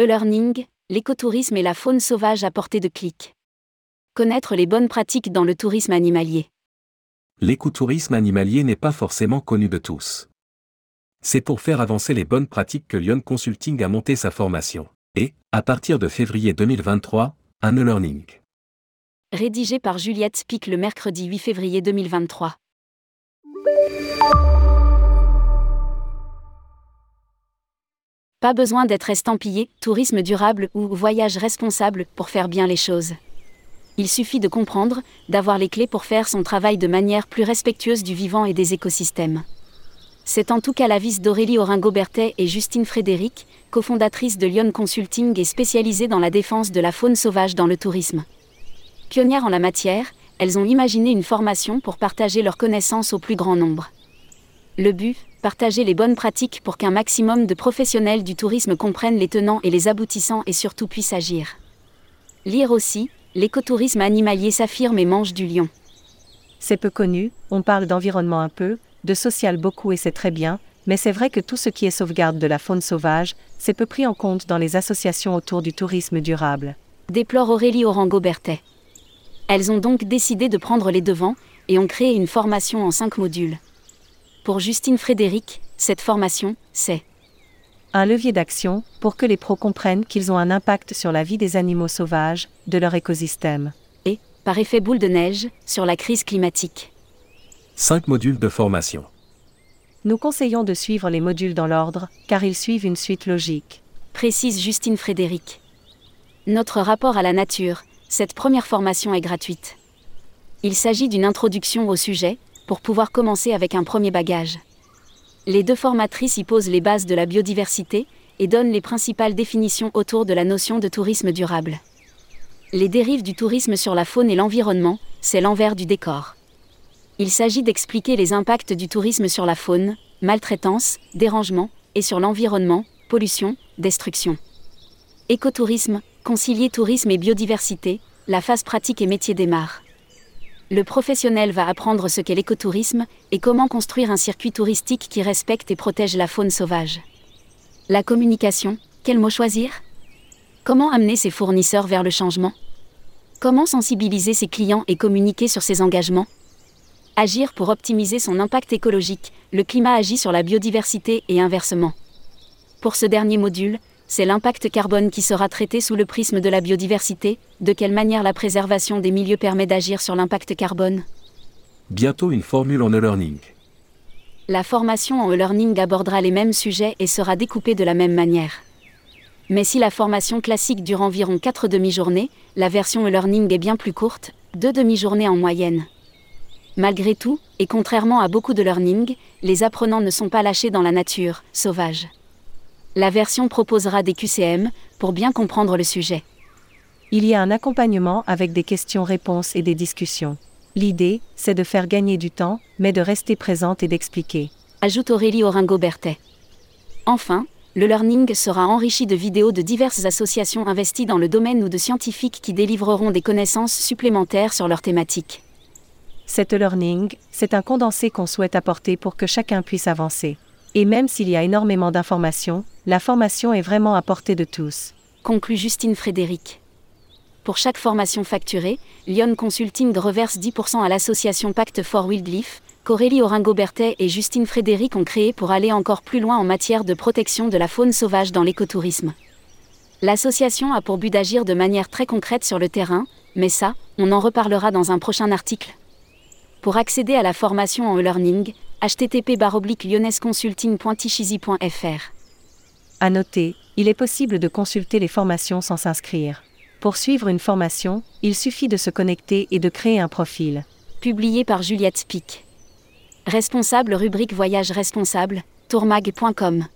E-learning, l'écotourisme et la faune sauvage à portée de clic. Connaître les bonnes pratiques dans le tourisme animalier. L'écotourisme animalier n'est pas forcément connu de tous. C'est pour faire avancer les bonnes pratiques que Lyon Consulting a monté sa formation. Et, à partir de février 2023, un e-learning. Rédigé par Juliette Spic le mercredi 8 février 2023. Pas besoin d'être estampillé, tourisme durable ou voyage responsable pour faire bien les choses. Il suffit de comprendre, d'avoir les clés pour faire son travail de manière plus respectueuse du vivant et des écosystèmes. C'est en tout cas l'avis d'Aurélie Oringo-Berthet et Justine Frédéric, cofondatrices de Lyon Consulting et spécialisées dans la défense de la faune sauvage dans le tourisme. Pionnières en la matière, elles ont imaginé une formation pour partager leurs connaissances au plus grand nombre. Le but, partager les bonnes pratiques pour qu'un maximum de professionnels du tourisme comprennent les tenants et les aboutissants et surtout puissent agir. Lire aussi, l'écotourisme animalier s'affirme et mange du lion. C'est peu connu, on parle d'environnement un peu, de social beaucoup et c'est très bien, mais c'est vrai que tout ce qui est sauvegarde de la faune sauvage, c'est peu pris en compte dans les associations autour du tourisme durable. Déplore Aurélie Orango-Berthet. Elles ont donc décidé de prendre les devants et ont créé une formation en cinq modules. Pour Justine Frédéric, cette formation, c'est un levier d'action pour que les pros comprennent qu'ils ont un impact sur la vie des animaux sauvages, de leur écosystème. Et, par effet boule de neige, sur la crise climatique. 5 modules de formation. Nous conseillons de suivre les modules dans l'ordre, car ils suivent une suite logique. Précise Justine Frédéric. Notre rapport à la nature, cette première formation est gratuite. Il s'agit d'une introduction au sujet, pour pouvoir commencer avec un premier bagage. Les deux formatrices y posent les bases de la biodiversité et donnent les principales définitions autour de la notion de tourisme durable. Les dérives du tourisme sur la faune et l'environnement, c'est l'envers du décor. Il s'agit d'expliquer les impacts du tourisme sur la faune, maltraitance, dérangement, et sur l'environnement, pollution, destruction. Écotourisme, concilier tourisme et biodiversité, la phase pratique et métier démarre le professionnel va apprendre ce qu'est l'écotourisme et comment construire un circuit touristique qui respecte et protège la faune sauvage. La communication, quel mot choisir? Comment amener ses fournisseurs vers le changement? Comment sensibiliser ses clients et communiquer sur ses engagements? Agir pour optimiser son impact écologique, le climat agit sur la biodiversité et inversement. Pour ce dernier module, c'est l'impact carbone qui sera traité sous le prisme de la biodiversité, de quelle manière la préservation des milieux permet d'agir sur l'impact carbone? Bientôt une formule en e-learning. La formation en e-learning abordera les mêmes sujets et sera découpée de la même manière. Mais si la formation classique dure environ 4 demi-journées, la version e-learning est bien plus courte, 2 demi-journées en moyenne. Malgré tout, et contrairement à beaucoup de learning, les apprenants ne sont pas lâchés dans la nature, sauvage. La version proposera des QCM pour bien comprendre le sujet. Il y a un accompagnement avec des questions-réponses et des discussions. L'idée, c'est de faire gagner du temps, mais de rester présente et d'expliquer. Ajoute Aurélie Oringo-Berthet. Enfin, le learning sera enrichi de vidéos de diverses associations investies dans le domaine ou de scientifiques qui délivreront des connaissances supplémentaires sur leur thématique. Cet learning, c'est un condensé qu'on souhaite apporter pour que chacun puisse avancer. Et même s'il y a énormément d'informations, la formation est vraiment à portée de tous. Conclut Justine Frédéric. Pour chaque formation facturée, Lyon Consulting reverse 10% à l'association Pacte for Wildlife, qu'Aurélie Oringo-Berthet et Justine Frédéric ont créé pour aller encore plus loin en matière de protection de la faune sauvage dans l'écotourisme. L'association a pour but d'agir de manière très concrète sur le terrain, mais ça, on en reparlera dans un prochain article. Pour accéder à la formation en e-learning, http lyonnaisconsulting.tichizi.fr. À noter, il est possible de consulter les formations sans s'inscrire. Pour suivre une formation, il suffit de se connecter et de créer un profil. Publié par Juliette Spic. Responsable rubrique Voyage responsable, tourmag.com.